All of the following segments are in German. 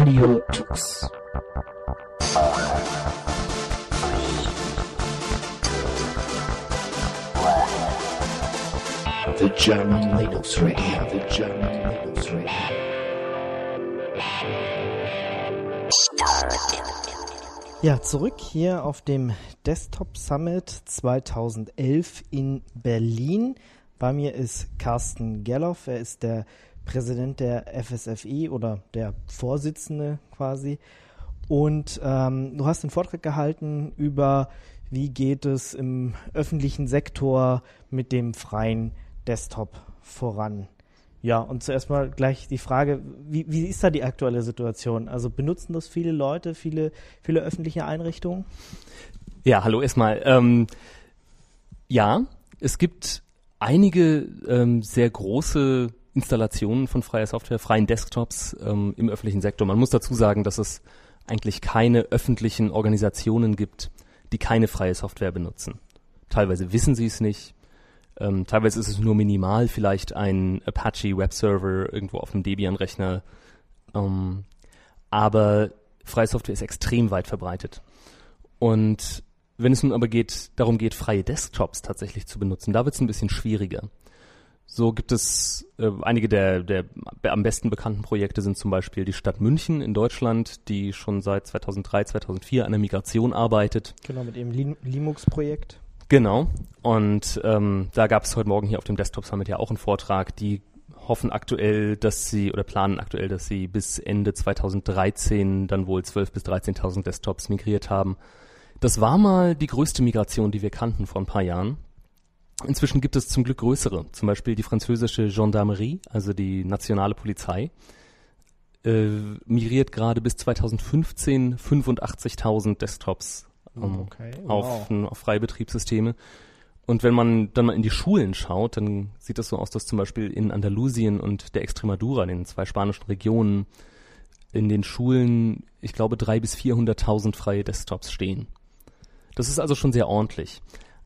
Radio Tux. The German Linux Radio, the German Linux Radio. Ja, zurück hier auf dem Desktop Summit 2011 in Berlin. Bei mir ist Carsten Gerloff, er ist der Präsident der FSFI oder der Vorsitzende quasi. Und ähm, du hast einen Vortrag gehalten über, wie geht es im öffentlichen Sektor mit dem freien Desktop voran. Ja, und zuerst mal gleich die Frage, wie, wie ist da die aktuelle Situation? Also benutzen das viele Leute, viele, viele öffentliche Einrichtungen? Ja, hallo erstmal. Ähm, ja, es gibt einige ähm, sehr große Installationen von freier Software, freien Desktops ähm, im öffentlichen Sektor. Man muss dazu sagen, dass es eigentlich keine öffentlichen Organisationen gibt, die keine freie Software benutzen. Teilweise wissen sie es nicht, ähm, teilweise ist es nur minimal, vielleicht ein Apache Webserver irgendwo auf einem Debian-Rechner. Ähm, aber freie Software ist extrem weit verbreitet. Und wenn es nun aber geht, darum geht, freie Desktops tatsächlich zu benutzen, da wird es ein bisschen schwieriger. So gibt es äh, einige der, der am besten bekannten Projekte sind zum Beispiel die Stadt München in Deutschland, die schon seit 2003, 2004 an der Migration arbeitet. Genau, mit ihrem Linux-Projekt. Genau. Und ähm, da gab es heute Morgen hier auf dem Desktop Summit ja auch einen Vortrag. Die hoffen aktuell, dass sie oder planen aktuell, dass sie bis Ende 2013 dann wohl 12.000 bis 13.000 Desktops migriert haben. Das war mal die größte Migration, die wir kannten vor ein paar Jahren. Inzwischen gibt es zum Glück größere, zum Beispiel die französische Gendarmerie, also die nationale Polizei, äh, migriert gerade bis 2015 85.000 Desktops um, okay. auf, wow. auf freie Betriebssysteme. Und wenn man dann mal in die Schulen schaut, dann sieht das so aus, dass zum Beispiel in Andalusien und der Extremadura, den zwei spanischen Regionen, in den Schulen, ich glaube, drei bis 400.000 freie Desktops stehen. Das ist also schon sehr ordentlich.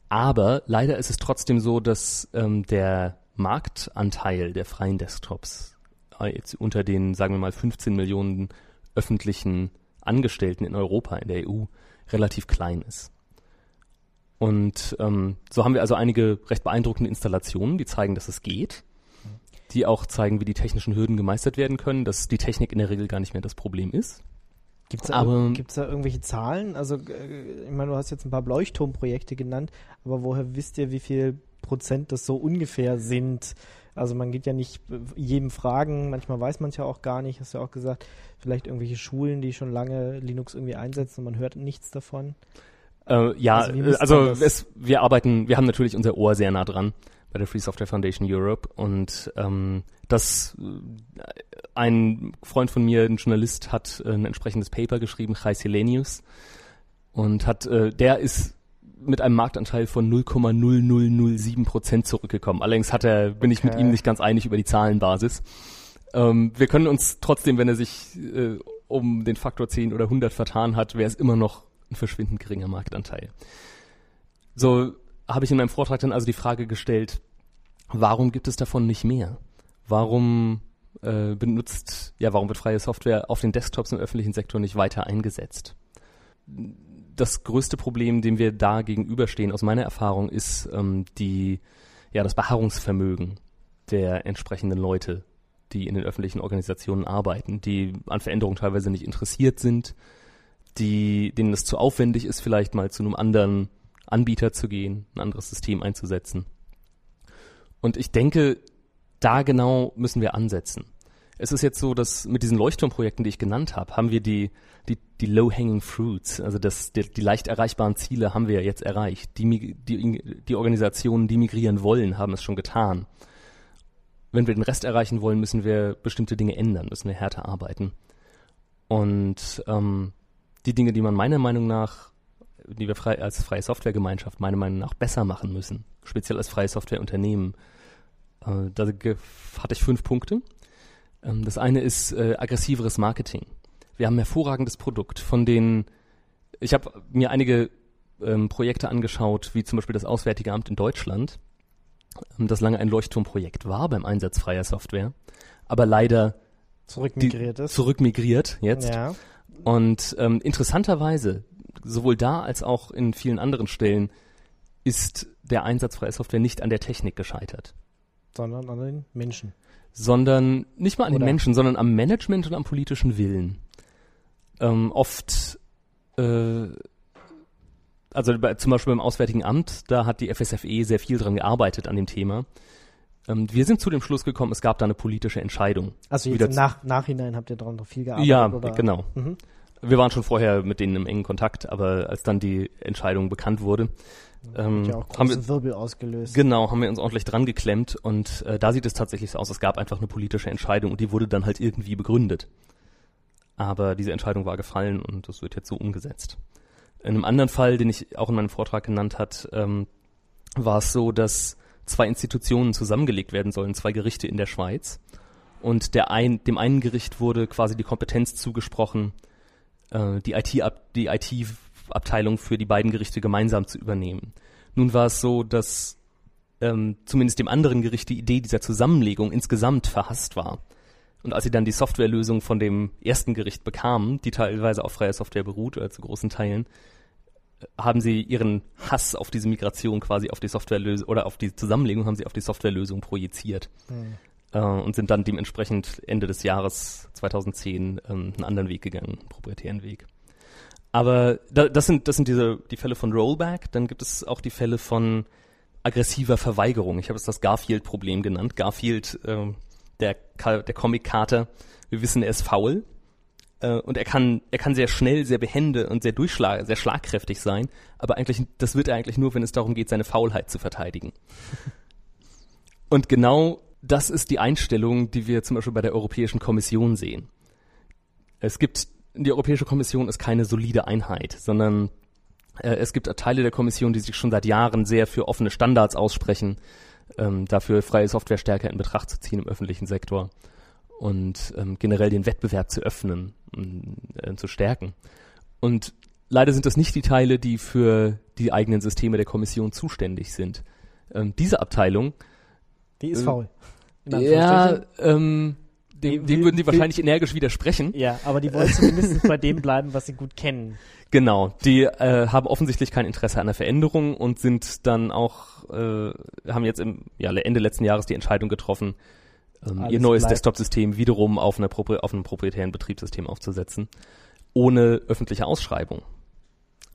Aber leider ist es trotzdem so, dass ähm, der Marktanteil der freien Desktops äh, jetzt unter den, sagen wir mal, 15 Millionen öffentlichen Angestellten in Europa, in der EU, relativ klein ist. Und ähm, so haben wir also einige recht beeindruckende Installationen, die zeigen, dass es geht, die auch zeigen, wie die technischen Hürden gemeistert werden können, dass die Technik in der Regel gar nicht mehr das Problem ist. Gibt es da, da irgendwelche Zahlen? Also, äh, ich meine, du hast jetzt ein paar Leuchtturmprojekte genannt, aber woher wisst ihr, wie viel Prozent das so ungefähr sind? Also man geht ja nicht jedem fragen, manchmal weiß man es ja auch gar nicht, hast du ja auch gesagt, vielleicht irgendwelche Schulen, die schon lange Linux irgendwie einsetzen und man hört nichts davon. Äh, ja, also, also es, wir arbeiten, wir haben natürlich unser Ohr sehr nah dran bei der Free Software Foundation Europe und ähm, das äh, ein Freund von mir, ein Journalist, hat äh, ein entsprechendes Paper geschrieben, Chai Selenius, und hat, äh, der ist mit einem Marktanteil von 0,0007 Prozent zurückgekommen. Allerdings hat er, bin ich mit ihm nicht ganz einig über die Zahlenbasis. Ähm, wir können uns trotzdem, wenn er sich äh, um den Faktor 10 oder 100 vertan hat, wäre es immer noch ein verschwindend geringer Marktanteil. So habe ich in meinem Vortrag dann also die Frage gestellt, warum gibt es davon nicht mehr? Warum äh, benutzt, ja, warum wird freie Software auf den Desktops im öffentlichen Sektor nicht weiter eingesetzt? das größte Problem, dem wir da gegenüberstehen, aus meiner Erfahrung, ist ähm, die, ja, das Beharrungsvermögen der entsprechenden Leute, die in den öffentlichen Organisationen arbeiten, die an Veränderungen teilweise nicht interessiert sind, die, denen es zu aufwendig ist, vielleicht mal zu einem anderen Anbieter zu gehen, ein anderes System einzusetzen. Und ich denke, da genau müssen wir ansetzen es ist jetzt so, dass mit diesen Leuchtturmprojekten, die ich genannt habe, haben wir die, die, die low-hanging fruits, also das, die, die leicht erreichbaren Ziele haben wir jetzt erreicht. Die, die, die Organisationen, die migrieren wollen, haben es schon getan. Wenn wir den Rest erreichen wollen, müssen wir bestimmte Dinge ändern, müssen wir härter arbeiten. Und ähm, die Dinge, die man meiner Meinung nach, die wir frei, als freie Softwaregemeinschaft meiner Meinung nach besser machen müssen, speziell als freie Softwareunternehmen, äh, da hatte ich fünf Punkte. Ähm, das eine ist äh, aggressiveres Marketing. Wir haben ein hervorragendes Produkt, von denen ich habe mir einige ähm, Projekte angeschaut, wie zum Beispiel das Auswärtige Amt in Deutschland, ähm, das lange ein Leuchtturmprojekt war beim Einsatz freier Software, aber leider zurückmigriert ist. Zurückmigriert jetzt. Ja. Und ähm, interessanterweise, sowohl da als auch in vielen anderen Stellen, ist der Einsatz freier Software nicht an der Technik gescheitert. Sondern an den Menschen. Sondern nicht mal an Oder? den Menschen, sondern am Management und am politischen Willen. Ähm, oft, äh, also bei, zum Beispiel beim Auswärtigen Amt, da hat die FSFE sehr viel dran gearbeitet an dem Thema. Ähm, wir sind zu dem Schluss gekommen, es gab da eine politische Entscheidung. Also jetzt Wieder im Nach Nachhinein habt ihr daran noch viel gearbeitet? Ja, oder? genau. Mhm. Wir waren schon vorher mit denen im engen Kontakt, aber als dann die Entscheidung bekannt wurde, ähm, ja auch haben wir, Wirbel ausgelöst. genau, haben wir uns ordentlich dran geklemmt und äh, da sieht es tatsächlich so aus, es gab einfach eine politische Entscheidung und die wurde dann halt irgendwie begründet. Aber diese Entscheidung war gefallen und das wird jetzt so umgesetzt. In einem anderen Fall, den ich auch in meinem Vortrag genannt hat, ähm, war es so, dass zwei Institutionen zusammengelegt werden sollen, zwei Gerichte in der Schweiz. Und der ein, dem einen Gericht wurde quasi die Kompetenz zugesprochen, äh, die IT-Ab die IT-Abteilung für die beiden Gerichte gemeinsam zu übernehmen. Nun war es so, dass ähm, zumindest dem anderen Gericht die Idee dieser Zusammenlegung insgesamt verhasst war. Und als sie dann die Softwarelösung von dem ersten Gericht bekamen, die teilweise auf freier Software beruht oder zu großen Teilen, äh, haben sie ihren Hass auf diese Migration quasi auf die Softwarelösung oder auf die Zusammenlegung haben sie auf die Softwarelösung projiziert Hm. äh, und sind dann dementsprechend Ende des Jahres 2010 ähm, einen anderen Weg gegangen, einen proprietären Weg. Aber da, das sind das sind diese die Fälle von Rollback. Dann gibt es auch die Fälle von aggressiver Verweigerung. Ich habe es das Garfield-Problem genannt. Garfield, ähm, der der Comic-Kater, wir wissen, er ist faul äh, und er kann er kann sehr schnell, sehr behende und sehr durchschlag, sehr schlagkräftig sein. Aber eigentlich das wird er eigentlich nur, wenn es darum geht, seine Faulheit zu verteidigen. Und genau das ist die Einstellung, die wir zum Beispiel bei der Europäischen Kommission sehen. Es gibt, die Europäische Kommission ist keine solide Einheit, sondern äh, es gibt Teile der Kommission, die sich schon seit Jahren sehr für offene Standards aussprechen, ähm, dafür freie Software stärker in Betracht zu ziehen im öffentlichen Sektor und ähm, generell den Wettbewerb zu öffnen und äh, zu stärken. Und leider sind das nicht die Teile, die für die eigenen Systeme der Kommission zuständig sind. Ähm, diese Abteilung Die ist Äh, faul. Ja, ähm, dem, dem würden sie will- wahrscheinlich energisch widersprechen. Ja, aber die wollen zumindest bei dem bleiben, was sie gut kennen. Genau, die äh, haben offensichtlich kein Interesse an der Veränderung und sind dann auch, äh, haben jetzt im ja, Ende letzten Jahres die Entscheidung getroffen, ähm, ihr neues. Desktop-System wiederum auf, einer, auf einem proprietären Betriebssystem aufzusetzen, ohne öffentliche Ausschreibung.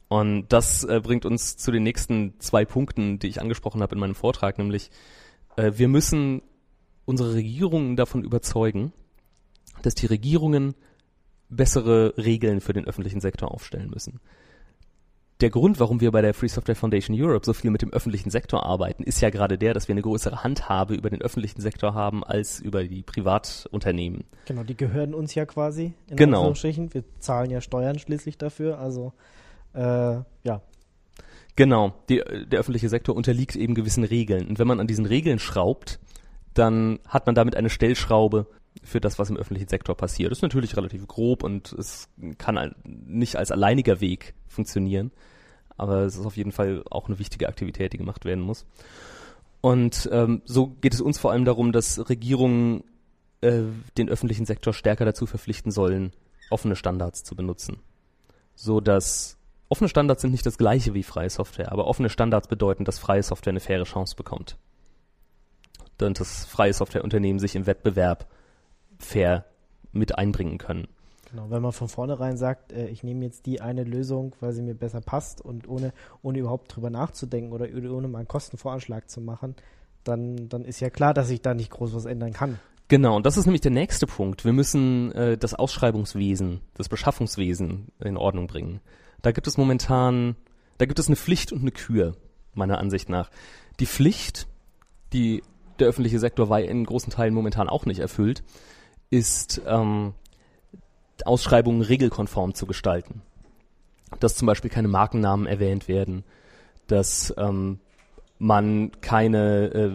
Und das äh, bringt uns zu den nächsten zwei Punkten, die ich angesprochen habe in meinem Vortrag, nämlich äh, wir müssen unsere Regierungen davon überzeugen, dass die Regierungen bessere Regeln für den öffentlichen Sektor aufstellen müssen. Der Grund, warum wir bei der Free Software Foundation Europe so viel mit dem öffentlichen Sektor arbeiten, ist ja gerade der, dass wir eine größere Handhabe über den öffentlichen Sektor haben als über die Privatunternehmen. Genau, die gehören uns ja quasi. In Genau. Anführungsstrichen. Wir zahlen ja Steuern schließlich dafür. Also, äh, ja. Genau, die, der öffentliche Sektor unterliegt eben gewissen Regeln. Und wenn man an diesen Regeln schraubt, dann hat man damit eine Stellschraube für das, was im öffentlichen Sektor passiert. Das ist natürlich relativ grob und es kann nicht als alleiniger Weg funktionieren. Aber es ist auf jeden Fall auch eine wichtige Aktivität, die gemacht werden muss. Und ähm, so geht es uns vor allem darum, dass Regierungen äh, den öffentlichen Sektor stärker dazu verpflichten sollen, offene Standards zu benutzen. So dass offene Standards sind nicht das gleiche wie freie Software, aber offene Standards bedeuten, dass freie Software eine faire Chance bekommt. Und dass freie Softwareunternehmen sich im Wettbewerb fair mit einbringen können. Genau, wenn man von vornherein sagt, äh, ich nehme jetzt die eine Lösung, weil sie mir besser passt und ohne, ohne überhaupt drüber nachzudenken oder ohne mal einen Kostenvoranschlag zu machen, dann, dann ist ja klar, dass ich da nicht groß was ändern kann. Genau, und das ist nämlich der nächste Punkt. Wir müssen äh, das Ausschreibungswesen, das Beschaffungswesen in Ordnung bringen. Da gibt es momentan, da gibt es eine Pflicht und eine Kür, meiner Ansicht nach. Die Pflicht, die der öffentliche Sektor wei- in großen Teilen momentan auch nicht erfüllt, ist ähm, Ausschreibungen regelkonform zu gestalten. Dass zum Beispiel keine Markennamen erwähnt werden, dass ähm, man keine äh,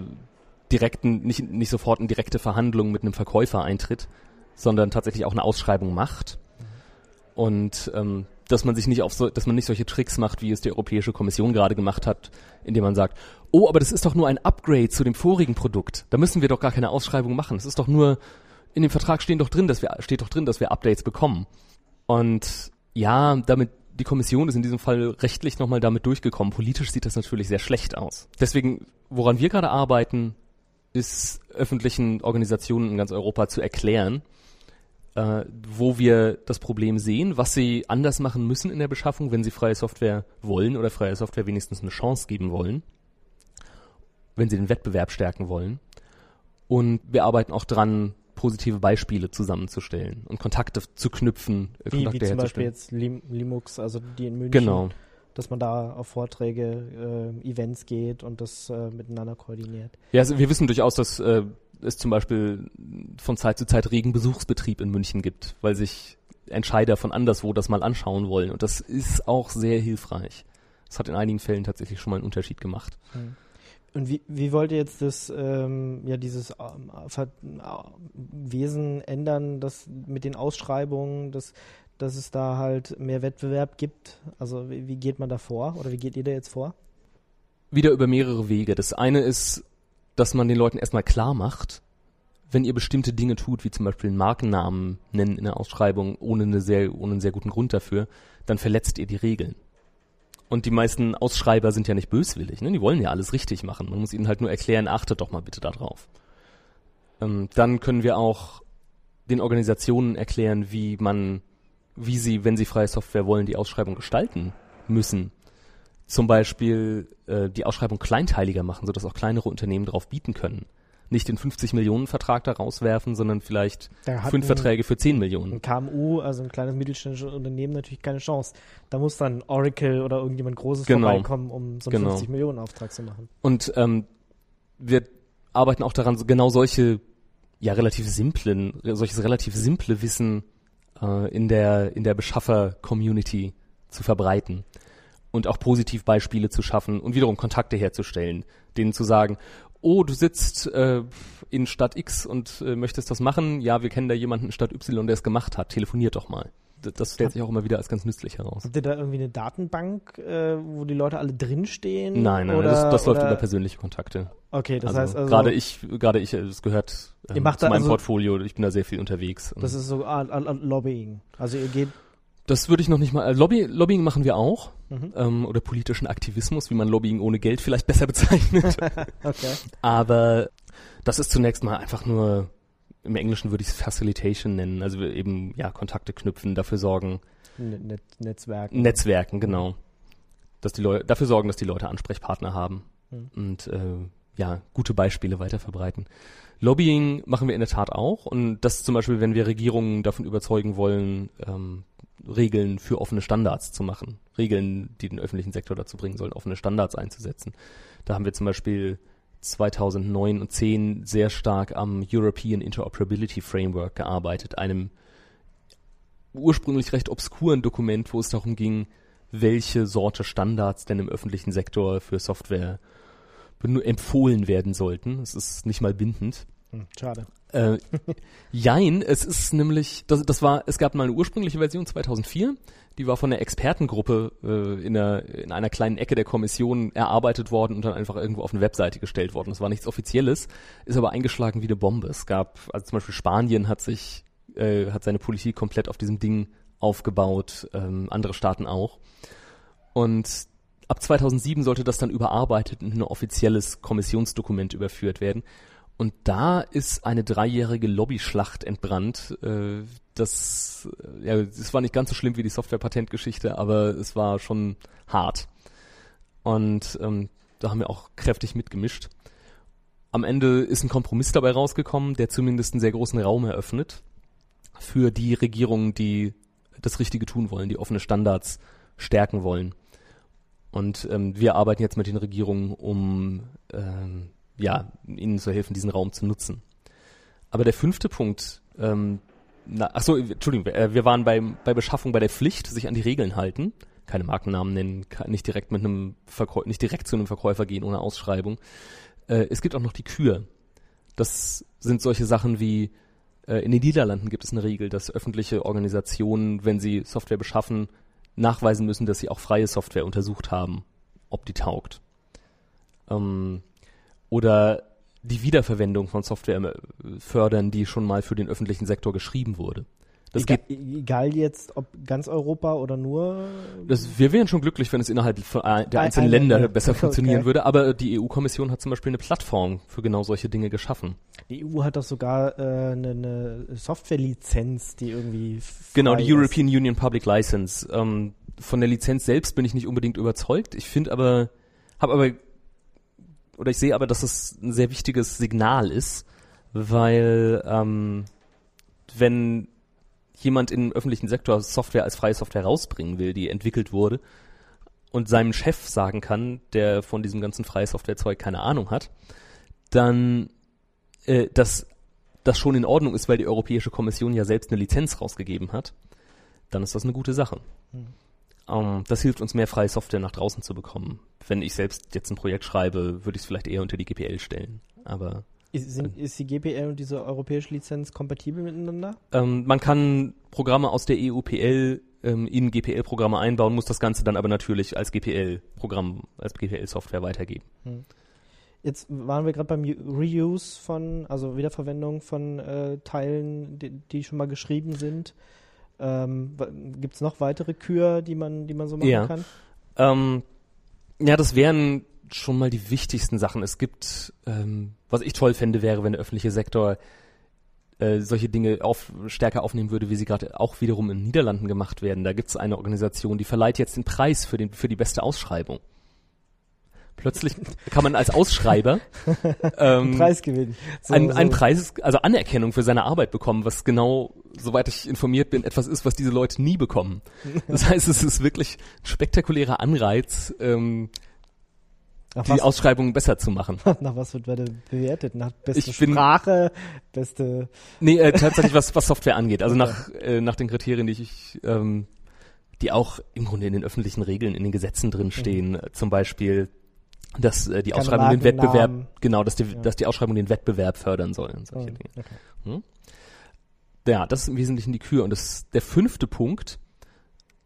direkten, nicht, nicht sofort in direkte Verhandlungen mit einem Verkäufer eintritt, sondern tatsächlich auch eine Ausschreibung macht. Und ähm, dass man sich nicht auf so, dass man nicht solche Tricks macht, wie es die Europäische Kommission gerade gemacht hat, indem man sagt, oh, aber das ist doch nur ein Upgrade zu dem vorigen Produkt. Da müssen wir doch gar keine Ausschreibung machen. Es ist doch nur in dem Vertrag stehen doch drin, dass wir, steht doch drin, dass wir Updates bekommen. Und ja, damit die Kommission ist in diesem Fall rechtlich nochmal damit durchgekommen. Politisch sieht das natürlich sehr schlecht aus. Deswegen, woran wir gerade arbeiten, ist öffentlichen Organisationen in ganz Europa zu erklären, äh, wo wir das Problem sehen, was sie anders machen müssen in der Beschaffung, wenn sie freie Software wollen oder freie Software wenigstens eine Chance geben wollen, wenn sie den Wettbewerb stärken wollen. Und wir arbeiten auch dran, positive Beispiele zusammenzustellen und Kontakte zu knüpfen. Äh, wie, Kontakte wie zum Beispiel jetzt Lim Limux, also die in München. Genau. Dass man da auf Vorträge, äh, Events geht und das äh, miteinander koordiniert. Ja, also wir wissen durchaus, dass äh, es zum Beispiel von Zeit zu Zeit regen Besuchsbetrieb in München gibt, weil sich Entscheider von anderswo das mal anschauen wollen. Und das ist auch sehr hilfreich. Das hat in einigen Fällen tatsächlich schon mal einen Unterschied gemacht. Hm. Und wie, wie wollt ihr jetzt das, ähm, ja, dieses ähm, Wesen ändern, das mit den Ausschreibungen, dass, dass es da halt mehr Wettbewerb gibt? Also wie, wie geht man da vor oder wie geht ihr da jetzt vor? Wieder über mehrere Wege. Das eine ist, dass man den Leuten erstmal klar macht, wenn ihr bestimmte Dinge tut, wie zum Beispiel einen Markennamen nennen in der Ausschreibung, ohne, eine sehr, ohne einen sehr guten Grund dafür, dann verletzt ihr die Regeln. Und die meisten Ausschreiber sind ja nicht böswillig, ne? Die wollen ja alles richtig machen. Man muss ihnen halt nur erklären, achtet doch mal bitte darauf. Ähm, dann können wir auch den Organisationen erklären, wie man, wie sie, wenn sie freie Software wollen, die Ausschreibung gestalten müssen. Zum Beispiel äh, die Ausschreibung kleinteiliger machen, sodass auch kleinere Unternehmen darauf bieten können nicht den 50 Millionen Vertrag da rauswerfen, sondern vielleicht fünf Verträge für 10 Millionen. Ein KMU, also ein kleines mittelständisches Unternehmen, natürlich keine Chance. Da muss dann Oracle oder irgendjemand Großes genau. vorbeikommen, um so einen genau. 50 Millionen Auftrag zu machen. Und ähm, wir arbeiten auch daran, genau solche ja relativ simplen, solches relativ simple Wissen äh, in der in der Beschaffer-Community zu verbreiten und auch positiv Beispiele zu schaffen und wiederum Kontakte herzustellen, denen zu sagen, oh, du sitzt äh, in Stadt X und äh, möchtest das machen, ja, wir kennen da jemanden in Stadt Y, der es gemacht hat, telefoniert doch mal. Das stellt sich auch immer wieder als ganz nützlich heraus. Habt ihr da irgendwie eine Datenbank, äh, wo die Leute alle drinstehen? Nein, nein, oder, das, das läuft über persönliche Kontakte. Okay, das also, heißt also. Gerade ich, gerade ich, es gehört ähm, zu meinem also, Portfolio, ich bin da sehr viel unterwegs. Das ist so ah, ah, Lobbying. Also ihr geht das würde ich noch nicht mal. Äh, Lobby, Lobbying machen wir auch. Mhm. Ähm, oder politischen Aktivismus, wie man Lobbying ohne Geld vielleicht besser bezeichnet. okay. Aber das ist zunächst mal einfach nur, im Englischen würde ich es Facilitation nennen. Also eben, ja, Kontakte knüpfen, dafür sorgen. Net Netzwerken. Netzwerken, genau. Dass die Leute, dafür sorgen, dass die Leute Ansprechpartner haben. Mhm. Und äh, ja, gute Beispiele weiter verbreiten. Lobbying machen wir in der Tat auch. Und das zum Beispiel, wenn wir Regierungen davon überzeugen wollen, ähm, Regeln für offene Standards zu machen. Regeln, die den öffentlichen Sektor dazu bringen sollen, offene Standards einzusetzen. Da haben wir zum Beispiel 2009 und 10 sehr stark am European Interoperability Framework gearbeitet, einem ursprünglich recht obskuren Dokument, wo es darum ging, welche Sorte Standards denn im öffentlichen Sektor für Software empfohlen werden sollten. Es ist nicht mal bindend. Hm, schade. Äh, jein, es ist nämlich, das, das war, es gab mal eine ursprüngliche Version 2004, die war von der Expertengruppe äh, in, einer, in einer kleinen Ecke der Kommission erarbeitet worden und dann einfach irgendwo auf eine Webseite gestellt worden. Das war nichts Offizielles, ist aber eingeschlagen wie eine Bombe. Es gab, also zum Beispiel Spanien hat sich, äh, hat seine Politik komplett auf diesem Ding aufgebaut, ähm, andere Staaten auch. Und ab 2007 sollte das dann überarbeitet in ein offizielles Kommissionsdokument überführt werden. Und da ist eine dreijährige Lobbyschlacht entbrannt. Äh, das, äh, ja, das war nicht ganz so schlimm wie die Software-Patentgeschichte, aber es war schon hart. Und ähm, da haben wir auch kräftig mitgemischt. Am Ende ist ein Kompromiss dabei rausgekommen, der zumindest einen sehr großen Raum eröffnet für die Regierungen, die das Richtige tun wollen, die offene Standards stärken wollen. Und ähm, wir arbeiten jetzt mit den Regierungen, um ähm, ja, ihnen zu helfen, diesen Raum zu nutzen. Aber der fünfte Punkt, ähm, na, ach so, Entschuldigung, äh, wir waren beim, bei Beschaffung bei der Pflicht, sich an die Regeln halten, keine Markennamen nennen, nicht direkt mit einem Verkäufer, nicht direkt zu einem Verkäufer gehen ohne Ausschreibung. Äh, es gibt auch noch die Kür. Das sind solche Sachen wie äh, in den Niederlanden gibt es eine Regel, dass öffentliche Organisationen, wenn sie Software beschaffen, nachweisen müssen, dass sie auch freie Software untersucht haben, ob die taugt. Ähm, oder die Wiederverwendung von Software äh, fördern, die schon mal für den öffentlichen Sektor geschrieben wurde. Das egal, geht, egal jetzt, ob ganz Europa oder nur. Das, wir wären schon glücklich, wenn es innerhalb der einzelnen Länder besser funktionieren okay. würde. Aber die EU-Kommission hat zum Beispiel eine Plattform für genau solche Dinge geschaffen. Die EU hat doch sogar äh, eine, eine Software-Lizenz, die irgendwie. Genau, die ist. European Union Public License. Ähm, von der Lizenz selbst bin ich nicht unbedingt überzeugt. Ich finde aber, habe aber, oder ich sehe aber, dass es ein sehr wichtiges Signal ist, weil ähm, wenn jemand im öffentlichen Sektor Software als freie Software rausbringen will, die entwickelt wurde, und seinem Chef sagen kann, der von diesem ganzen freie Softwarezeug keine Ahnung hat, dann äh, dass das schon in Ordnung ist, weil die Europäische Kommission ja selbst eine Lizenz rausgegeben hat, dann ist das eine gute Sache. Mhm. Um, das hilft uns mehr freie Software nach draußen zu bekommen. Wenn ich selbst jetzt ein Projekt schreibe, würde ich es vielleicht eher unter die GPL stellen. Aber ist, sind, ist, die GPL und diese europäische Lizenz kompatibel miteinander? Ähm, man kann Programme aus der EUPL ähm, in GPL-Programme einbauen, muss das Ganze dann aber natürlich als GPL-Programm, als GPL-Software weitergeben. Hm. Jetzt waren wir gerade beim Reuse von, also Wiederverwendung von äh, Teilen, die, die, schon mal geschrieben sind. Ähm, Gibt es noch weitere Kür, die man, die man so machen ja. kann? Ähm, ja, das wären schon mal die wichtigsten Sachen. Es gibt, ähm, was ich toll fände, wäre, wenn der öffentliche Sektor äh, solche Dinge auf, stärker aufnehmen würde, wie sie gerade auch wiederum in den Niederlanden gemacht werden. Da gibt es eine Organisation, die verleiht jetzt den Preis für, den, für die beste Ausschreibung. Plötzlich kann man als Ausschreiber ähm, Preis gewinnen. So, ein, so. ein Preis, also Anerkennung für seine Arbeit bekommen, was genau, soweit ich informiert bin, etwas ist, was diese Leute nie bekommen. Das heißt, es ist wirklich ein spektakulärer Anreiz, ähm, nach die was? Ausschreibungen besser zu machen. Nach was wird bewertet? Nach beste ich Sprache, beste. Nee, äh, tatsächlich was, was Software angeht. Also okay. nach, äh, nach den Kriterien, die ich, ähm, die auch im Grunde in den öffentlichen Regeln, in den Gesetzen drinstehen. Mhm. Zum Beispiel, dass äh, die Keine Ausschreibung den Wettbewerb, genau, dass die, ja. dass die Ausschreibung den Wettbewerb fördern soll und solche mhm. Dinge. Okay. Hm? Ja, das ist im Wesentlichen die Kür. Und das, der fünfte Punkt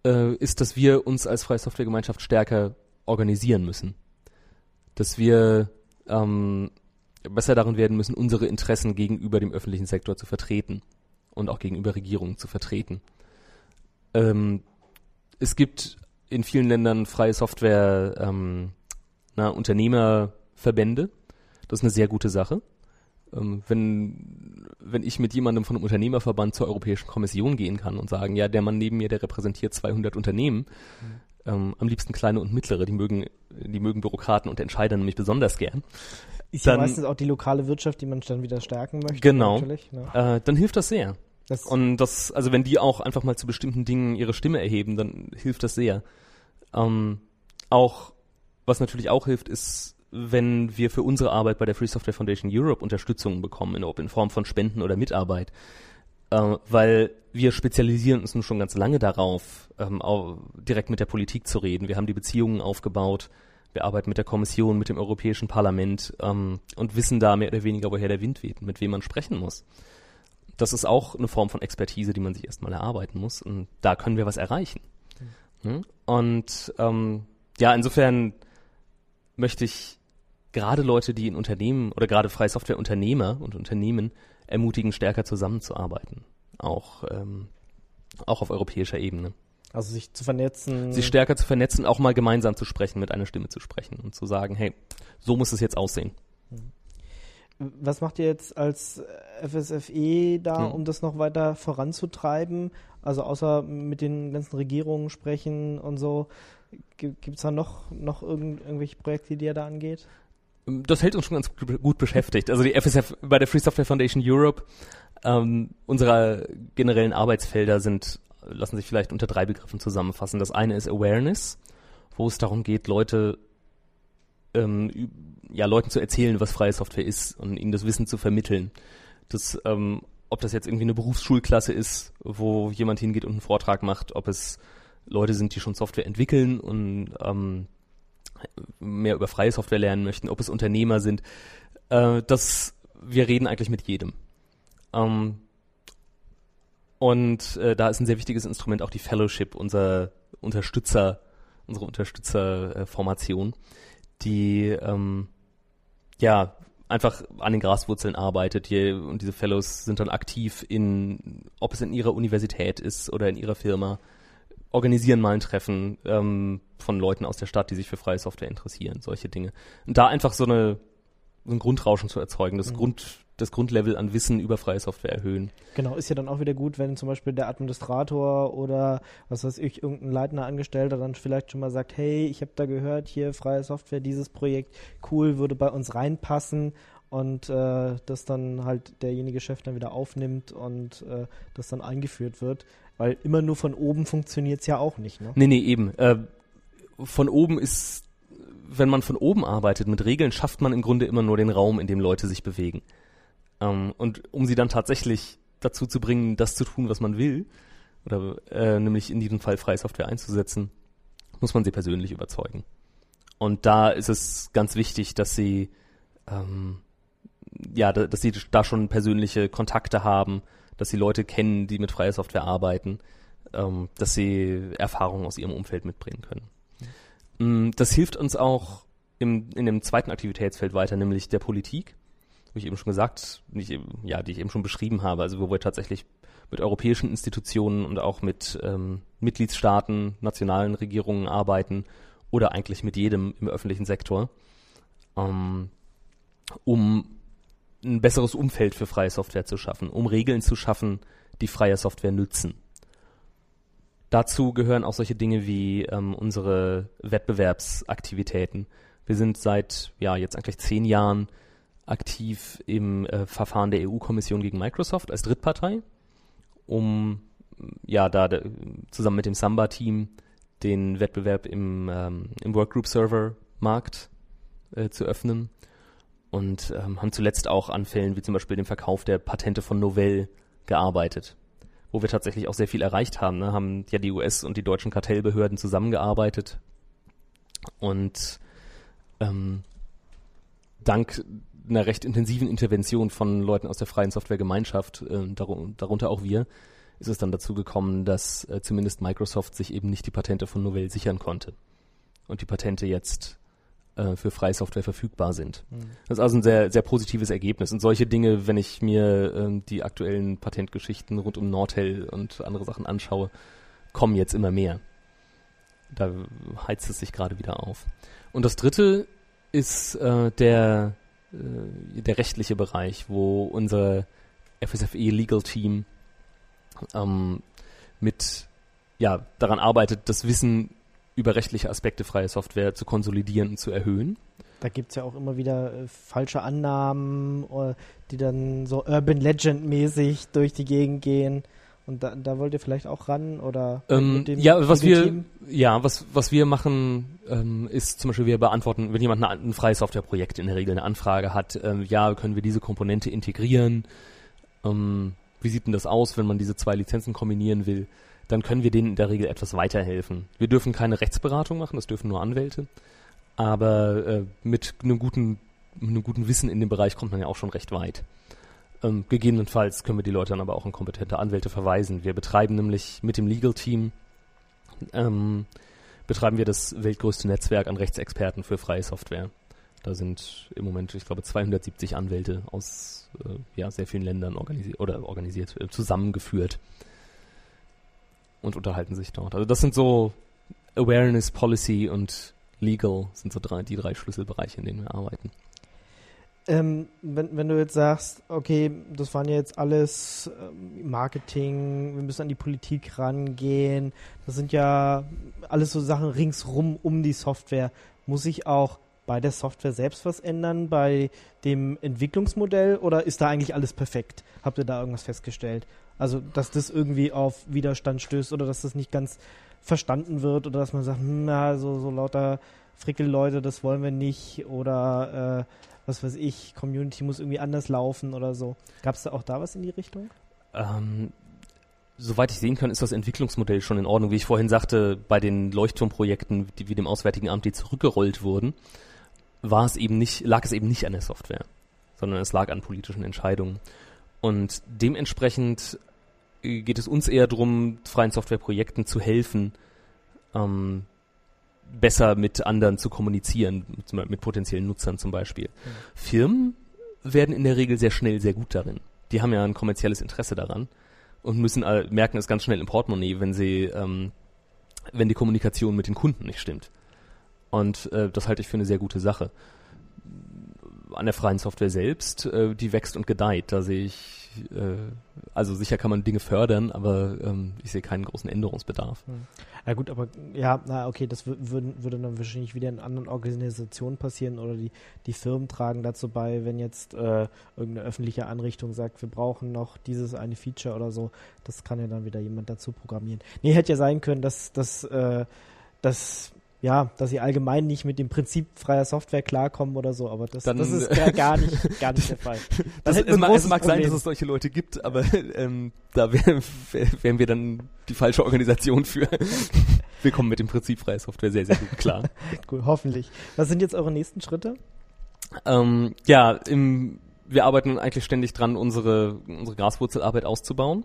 äh, ist, dass wir uns als Freie Softwaregemeinschaft stärker organisieren müssen dass wir ähm, besser darin werden müssen, unsere Interessen gegenüber dem öffentlichen Sektor zu vertreten und auch gegenüber Regierungen zu vertreten. Ähm, es gibt in vielen Ländern freie Software ähm, na, Unternehmerverbände. Das ist eine sehr gute Sache. Ähm, wenn, wenn ich mit jemandem von einem Unternehmerverband zur Europäischen Kommission gehen kann und sagen, ja, der Mann neben mir, der repräsentiert 200 Unternehmen, mhm ähm, am liebsten kleine und mittlere, die mögen, die mögen Bürokraten und Entscheider nämlich besonders gern. Ist dann, ja meistens auch die lokale Wirtschaft, die man dann wieder stärken möchte. Genau. Ne? Äh, dann hilft das sehr. Das und das, also wenn die auch einfach mal zu bestimmten Dingen ihre Stimme erheben, dann hilft das sehr. Ähm, auch, was natürlich auch hilft, ist, wenn wir für unsere Arbeit bei der Free Software Foundation Europe Unterstützung bekommen, ob in Form von Spenden oder Mitarbeit äh, weil wir spezialisieren uns nun schon ganz lange darauf, ähm, direkt mit der Politik zu reden. Wir haben die Beziehungen aufgebaut, wir arbeiten mit der Kommission, mit dem Europäischen Parlament ähm, und wissen da mehr oder weniger, woher der Wind weht, mit wem man sprechen muss. Das ist auch eine Form von Expertise, die man sich erstmal erarbeiten muss und da können wir was erreichen. Mhm. Und ähm, ja, insofern möchte ich gerade Leute, die in Unternehmen oder gerade freie Softwareunternehmer und Unternehmen ermutigen, stärker zusammenzuarbeiten. Auch, ähm, auch auf europäischer Ebene. Also sich zu vernetzen. Sich stärker zu vernetzen, auch mal gemeinsam zu sprechen, mit einer Stimme zu sprechen und zu sagen, hey, so muss es jetzt aussehen. Was macht ihr jetzt als FSFE da, hm. um das noch weiter voranzutreiben? Also außer mit den ganzen Regierungen sprechen und so, gibt es da noch, noch irgend, irgendwelche Projekte, die ihr da angeht? das hält uns schon ganz gut beschäftigt. Also die FSF bei der Free Software Foundation Europe, ähm, unsere generellen Arbeitsfelder sind, lassen sich vielleicht unter drei Begriffen zusammenfassen. Das eine ist Awareness, wo es darum geht, Leute, ähm, ja, Leuten zu erzählen, was freie Software ist und ihnen das Wissen zu vermitteln. Das, ähm, ob das jetzt irgendwie eine Berufsschulklasse ist, wo jemand hingeht und einen Vortrag macht, ob es Leute sind, die schon Software entwickeln und ähm, mehr über freie Software lernen möchten, ob es Unternehmer sind, äh, dass wir reden eigentlich mit jedem. Ähm, und äh, da ist ein sehr wichtiges Instrument auch die Fellowship, unser Unterstützer, unsere Unterstützerformation, die ähm, ja einfach an den Graswurzeln arbeitet. Hier, und diese Fellows sind dann aktiv in, ob es in ihrer Universität ist oder in ihrer Firma, organisieren mal ein Treffen ähm, von Leuten aus der Stadt, die sich für freie Software interessieren, solche Dinge. Und da einfach so eine so ein Grundrauschen zu erzeugen, das mhm. Grund das Grundlevel an Wissen über freie Software erhöhen. Genau, ist ja dann auch wieder gut, wenn zum Beispiel der Administrator oder was weiß ich, irgendein leitender Angestellter dann vielleicht schon mal sagt, hey, ich habe da gehört, hier freie Software, dieses Projekt, cool, würde bei uns reinpassen und äh, das dann halt derjenige Chef dann wieder aufnimmt und äh, das dann eingeführt wird. Weil immer nur von oben funktioniert es ja auch nicht, ne? Nee, nee, eben. Äh, von oben ist, wenn man von oben arbeitet mit Regeln, schafft man im Grunde immer nur den Raum, in dem Leute sich bewegen. Ähm, und um sie dann tatsächlich dazu zu bringen, das zu tun, was man will, oder äh, nämlich in diesem Fall freie Software einzusetzen, muss man sie persönlich überzeugen. Und da ist es ganz wichtig, dass sie ähm, ja, dass sie da schon persönliche Kontakte haben, dass sie Leute kennen, die mit freier Software arbeiten, ähm, dass sie Erfahrungen aus ihrem Umfeld mitbringen können. Mhm. Das hilft uns auch im, in dem zweiten Aktivitätsfeld weiter, nämlich der Politik, wie ich eben schon gesagt, nicht, ja, die ich eben schon beschrieben habe, also wo wir tatsächlich mit europäischen Institutionen und auch mit ähm, Mitgliedstaaten, nationalen Regierungen arbeiten oder eigentlich mit jedem im öffentlichen Sektor, ähm, um ein besseres Umfeld für freie Software zu schaffen, um Regeln zu schaffen, die freie Software nützen. Dazu gehören auch solche Dinge wie ähm, unsere Wettbewerbsaktivitäten. Wir sind seit ja jetzt eigentlich zehn Jahren aktiv im äh, Verfahren der EU-Kommission gegen Microsoft als Drittpartei, um ja da de, zusammen mit dem Samba-Team den Wettbewerb im, ähm, im Workgroup-Server-Markt äh, zu öffnen und ähm, haben zuletzt auch an Fällen wie zum Beispiel dem Verkauf der Patente von Novell gearbeitet, wo wir tatsächlich auch sehr viel erreicht haben. Ne? Haben ja die US- und die deutschen Kartellbehörden zusammengearbeitet und ähm, dank einer recht intensiven Intervention von Leuten aus der freien Softwaregemeinschaft, äh, darun darunter auch wir, ist es dann dazu gekommen, dass äh, zumindest Microsoft sich eben nicht die Patente von Novell sichern konnte und die Patente jetzt äh, für freie Software verfügbar sind. Mhm. Das ist also ein sehr, sehr positives Ergebnis. Und solche Dinge, wenn ich mir ähm, die aktuellen Patentgeschichten rund um Nordhell und andere Sachen anschaue, kommen jetzt immer mehr. Da heizt es sich gerade wieder auf. Und das dritte ist äh, der, äh, der rechtliche Bereich, wo unser FSFE Legal Team ähm, mit ja, daran arbeitet, das Wissen über rechtliche Aspekte freie Software zu konsolidieren und zu erhöhen. Da gibt es ja auch immer wieder äh, falsche Annahmen, äh, die dann so Urban Legend-mäßig durch die Gegend gehen. Und da, da wollt ihr vielleicht auch ran oder ähm, dem, ja, was wir Team? ja was was wir machen ähm, ist zum Beispiel wir beantworten, wenn jemand eine, ein freies Softwareprojekt in der Regel eine Anfrage hat, ähm, ja können wir diese Komponente integrieren. Ähm, wie sieht denn das aus, wenn man diese zwei Lizenzen kombinieren will? Dann können wir denen in der Regel etwas weiterhelfen. Wir dürfen keine Rechtsberatung machen, das dürfen nur Anwälte. Aber äh, mit einem guten, einem guten Wissen in dem Bereich kommt man ja auch schon recht weit. Ähm, gegebenenfalls können wir die Leute dann aber auch an kompetente Anwälte verweisen. Wir betreiben nämlich mit dem Legal Team ähm, betreiben wir das weltgrößte Netzwerk an Rechtsexperten für freie Software. Da sind im Moment, ich glaube, 270 Anwälte aus äh, ja, sehr vielen Ländern organisiert oder organisiert, äh, zusammengeführt und unterhalten sich dort. Also das sind so Awareness, Policy und Legal sind so drei, die drei Schlüsselbereiche, in denen wir arbeiten. Ähm, wenn, wenn du jetzt sagst, okay, das waren ja jetzt alles ähm, Marketing, wir müssen an die Politik rangehen, das sind ja alles so Sachen ringsrum um die Software. Muss ich auch bei der Software selbst was ändern, bei dem Entwicklungsmodell oder ist da eigentlich alles perfekt? Habt ihr da irgendwas festgestellt? Also, dass das irgendwie auf Widerstand stößt oder dass das nicht ganz verstanden wird oder dass man sagt, hm, na, so, so lauter Frickelleute, das wollen wir nicht oder äh, was weiß ich, Community muss irgendwie anders laufen oder so. Gab es da auch da was in die Richtung? Ähm, soweit ich sehen kann, ist das Entwicklungsmodell schon in Ordnung. Wie ich vorhin sagte, bei den Leuchtturmprojekten, die wie dem Auswärtigen Amt, die zurückgerollt wurden, war es eben nicht, lag es eben nicht an der Software, sondern es lag an politischen Entscheidungen. Und dementsprechend geht es uns eher darum, freien Softwareprojekten zu helfen, ähm, besser mit anderen zu kommunizieren, mit, mit potenziellen Nutzern zum Beispiel. Mhm. Firmen werden in der Regel sehr schnell sehr gut darin. Die haben ja ein kommerzielles Interesse daran und müssen merken es ganz schnell im Portemonnaie, wenn sie, ähm, wenn die Kommunikation mit den Kunden nicht stimmt. Und äh, das halte ich für eine sehr gute Sache. An der freien Software selbst, äh, die wächst und gedeiht. Da sehe ich, äh, also sicher kann man Dinge fördern, aber ähm, ich sehe keinen großen Änderungsbedarf. Hm. Ja gut, aber ja, na okay, das würde, würde dann wahrscheinlich wieder in anderen Organisationen passieren oder die, die Firmen tragen dazu bei, wenn jetzt äh, irgendeine öffentliche Anrichtung sagt, wir brauchen noch dieses eine Feature oder so, das kann ja dann wieder jemand dazu programmieren. Nee, hätte ja sein können, dass, dass, äh, dass ja, dass sie allgemein nicht mit dem Prinzip freier Software klarkommen oder so, aber das, dann, das ist gar, gar, nicht, gar nicht der Fall. Das, das es, mag, es mag sein, dass es solche Leute gibt, aber ähm, da wären wär wir dann die falsche Organisation für. wir kommen mit dem Prinzip freier Software sehr, sehr gut klar. cool, hoffentlich. Was sind jetzt eure nächsten Schritte? Ähm, ja, im, wir arbeiten eigentlich ständig dran, unsere, unsere Graswurzelarbeit auszubauen.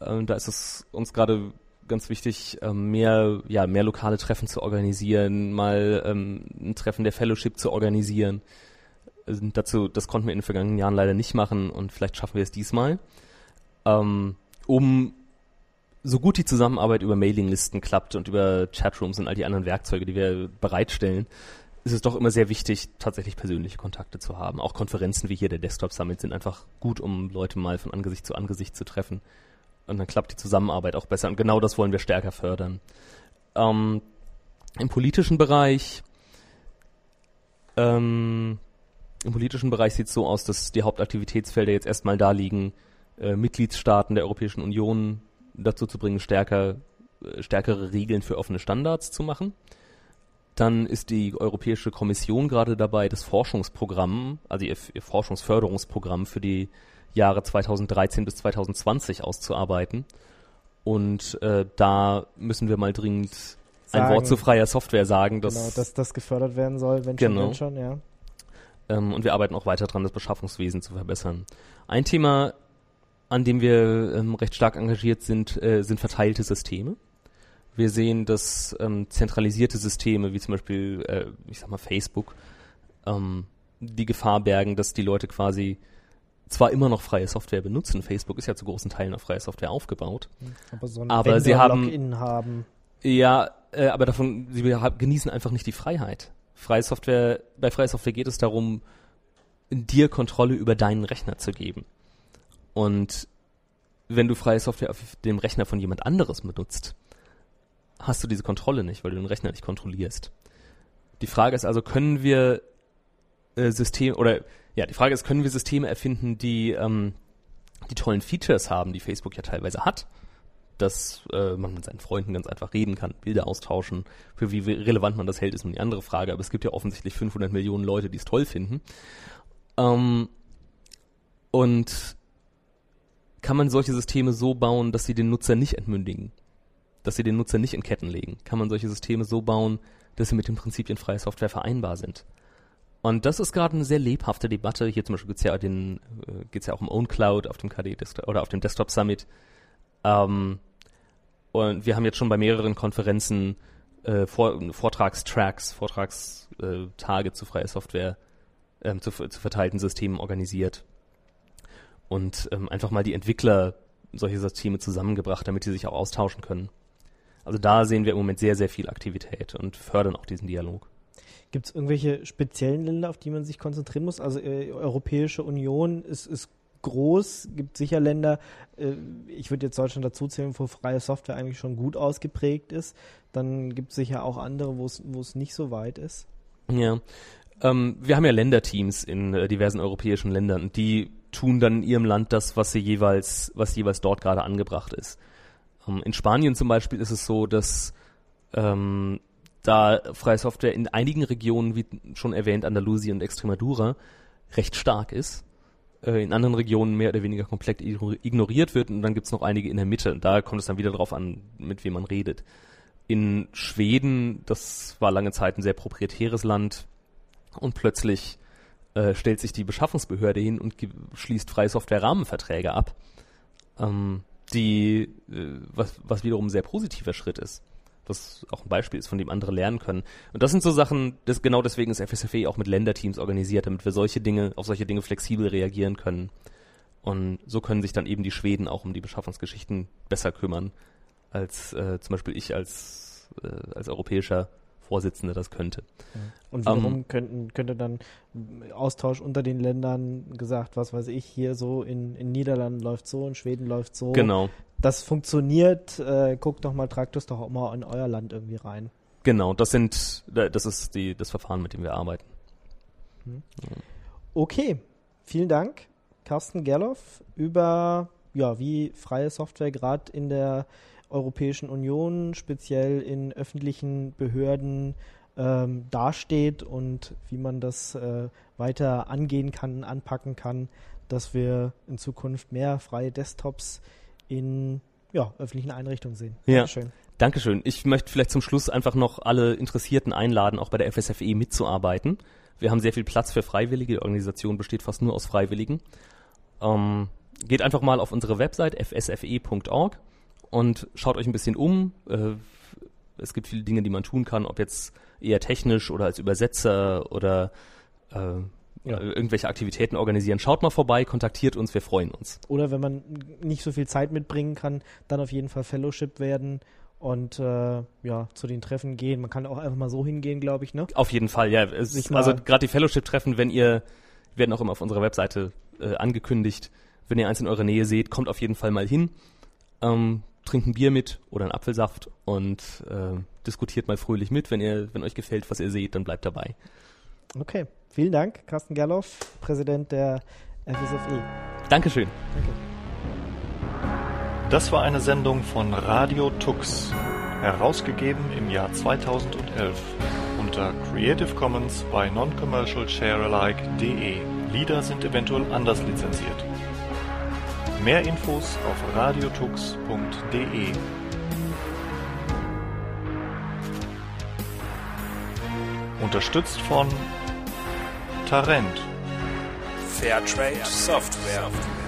Ähm, da ist es uns gerade ganz wichtig, ähm, mehr, ja, mehr lokale Treffen zu organisieren, mal ähm, ein Treffen der Fellowship zu organisieren. Also dazu, das konnten wir in den vergangenen Jahren leider nicht machen und vielleicht schaffen wir es diesmal. Ähm, um so gut die Zusammenarbeit über Mailinglisten klappt und über Chatrooms und all die anderen Werkzeuge, die wir bereitstellen, ist es doch immer sehr wichtig, tatsächlich persönliche Kontakte zu haben. Auch Konferenzen wie hier der Desktop Summit sind einfach gut, um Leute mal von Angesicht zu Angesicht zu treffen und dann klappt die Zusammenarbeit auch besser. Und genau das wollen wir stärker fördern. Ähm, Im politischen Bereich, ähm, im politischen Bereich sieht es so aus, dass die Hauptaktivitätsfelder jetzt erstmal da liegen, äh, Mitgliedstaaten der Europäischen Union dazu zu bringen, stärker, äh, stärkere Regeln für offene Standards zu machen. Dann ist die Europäische Kommission gerade dabei, das Forschungsprogramm, also ihr, ihr Forschungsförderungsprogramm für die Jahre 2013 bis 2020 auszuarbeiten. Und äh, da müssen wir mal dringend sagen, ein Wort zu freier Software sagen. Dass, genau, dass das gefördert werden soll, wenn genau. schon, wenn schon, ja. Ähm, und wir arbeiten auch weiter dran, das Beschaffungswesen zu verbessern. Ein Thema, an dem wir ähm, recht stark engagiert sind, äh, sind verteilte Systeme. Wir sehen, dass ähm, zentralisierte Systeme, wie zum Beispiel, äh, ich sag mal, Facebook, ähm, die Gefahr bergen, dass die Leute quasi zwar immer noch freie Software benutzen. Facebook ist ja zu großen Teilen auf freie Software aufgebaut. Aber, so aber sie haben, haben. Ja, äh, aber davon, sie genießen einfach nicht die Freiheit. Freie Software, bei freie Software geht es darum, dir Kontrolle über deinen Rechner zu geben. Und wenn du freie Software auf dem Rechner von jemand anderes benutzt, hast du diese Kontrolle nicht, weil du den Rechner nicht kontrollierst. Die Frage ist also, können wir äh, System oder ja, die Frage ist, können wir Systeme erfinden, die ähm, die tollen Features haben, die Facebook ja teilweise hat, dass äh, man mit seinen Freunden ganz einfach reden kann, Bilder austauschen. Für wie relevant man das hält, ist nun die andere Frage. Aber es gibt ja offensichtlich 500 Millionen Leute, die es toll finden. Ähm, und kann man solche Systeme so bauen, dass sie den Nutzer nicht entmündigen? Dass sie den Nutzer nicht in Ketten legen? Kann man solche Systeme so bauen, dass sie mit den Prinzipien freier Software vereinbar sind? Und das ist gerade eine sehr lebhafte Debatte. Hier zum Beispiel geht's ja, den, äh, geht's ja auch um OwnCloud auf dem KD oder auf dem Desktop Summit. Ähm, und wir haben jetzt schon bei mehreren Konferenzen äh, Vor Vortragstracks, Vortragstage äh, zu freier Software, ähm, zu, zu verteilten Systemen organisiert. Und ähm, einfach mal die Entwickler solche Systeme zusammengebracht, damit sie sich auch austauschen können. Also da sehen wir im Moment sehr, sehr viel Aktivität und fördern auch diesen Dialog. Gibt es irgendwelche speziellen Länder, auf die man sich konzentrieren muss? Also äh, Europäische Union ist, ist groß, gibt sicher Länder, äh, ich würde jetzt Deutschland dazu zählen, wo freie Software eigentlich schon gut ausgeprägt ist. Dann gibt es sicher auch andere, wo es nicht so weit ist. Ja. Ähm, wir haben ja Länderteams in äh, diversen europäischen Ländern die tun dann in ihrem Land das, was sie jeweils, was jeweils dort gerade angebracht ist. Ähm, in Spanien zum Beispiel ist es so, dass ähm, da freie Software in einigen Regionen, wie schon erwähnt, Andalusien und Extremadura, recht stark ist. Äh, in anderen Regionen mehr oder weniger komplett ignoriert wird und dann gibt's noch einige in der Mitte. Und da kommt es dann wieder darauf an, mit wem man redet. In Schweden, das war lange Zeit ein sehr proprietäres Land und plötzlich äh, stellt sich die Beschaffungsbehörde hin und schließt freie Software-Rahmenverträge ab, ähm, die, äh, was, was wiederum ein sehr positiver Schritt ist was auch ein Beispiel ist, von dem andere lernen können. Und das sind so Sachen, das, genau deswegen ist FSFE auch mit Länderteams organisiert, damit wir solche Dinge, auf solche Dinge flexibel reagieren können. Und so können sich dann eben die Schweden auch um die Beschaffungsgeschichten besser kümmern, als äh, zum Beispiel ich als, äh, als europäischer Vorsitzender das könnte. Und wiederum um, ähm, könnten, könnte dann Austausch unter den Ländern gesagt, was weiß ich, hier so in, in Niederlanden läuft so, in Schweden läuft so. Genau das funktioniert, äh, guckt doch mal, tragt das doch auch mal in euer Land irgendwie rein. Genau, das sind, das ist die, das Verfahren, mit dem wir arbeiten. Hm. Okay, vielen Dank, Carsten Gerloff, über ja, wie freie Software gerade in der Europäischen Union, speziell in öffentlichen Behörden ähm, dasteht und wie man das äh, weiter angehen kann, anpacken kann, dass wir in Zukunft mehr freie Desktops in ja, öffentlichen Einrichtungen sehen. Ja. Dankeschön. Dankeschön. Ich möchte vielleicht zum Schluss einfach noch alle Interessierten einladen, auch bei der FSFE mitzuarbeiten. Wir haben sehr viel Platz für Freiwillige. Die Organisation besteht fast nur aus Freiwilligen. Ähm, geht einfach mal auf unsere Website fsfe.org und schaut euch ein bisschen um. Äh, es gibt viele Dinge, die man tun kann, ob jetzt eher technisch oder als Übersetzer oder äh, ja. Äh, irgendwelche Aktivitäten organisieren. Schaut mal vorbei, kontaktiert uns, wir freuen uns. Oder wenn man nicht so viel Zeit mitbringen kann, dann auf jeden Fall Fellowship werden und äh, ja, zu den Treffen gehen. Man kann auch einfach mal so hingehen, glaube ich, ne? Auf jeden Fall, ja. Es, also gerade die Fellowship-Treffen, wenn ihr, werden auch immer auf unserer Webseite äh, angekündigt, wenn ihr eins in eurer Nähe seht, kommt auf jeden Fall mal hin. Ähm, trinkt ein Bier mit oder einen Apfelsaft und äh, diskutiert mal fröhlich mit. Wenn ihr, wenn euch gefällt, was ihr seht, dann bleibt dabei. Okay. Vielen Dank, Carsten Gerloff, Präsident der FSFE. Dankeschön. Danke. Das war eine Sendung von Radio Tux, herausgegeben im Jahr 2011 unter Creative Commons by Non-Commercial Sharealike.de. Lieder sind eventuell anders lizenziert. Mehr Infos auf radiotux.de. Unterstützt von Tarent. Fairtrade Software.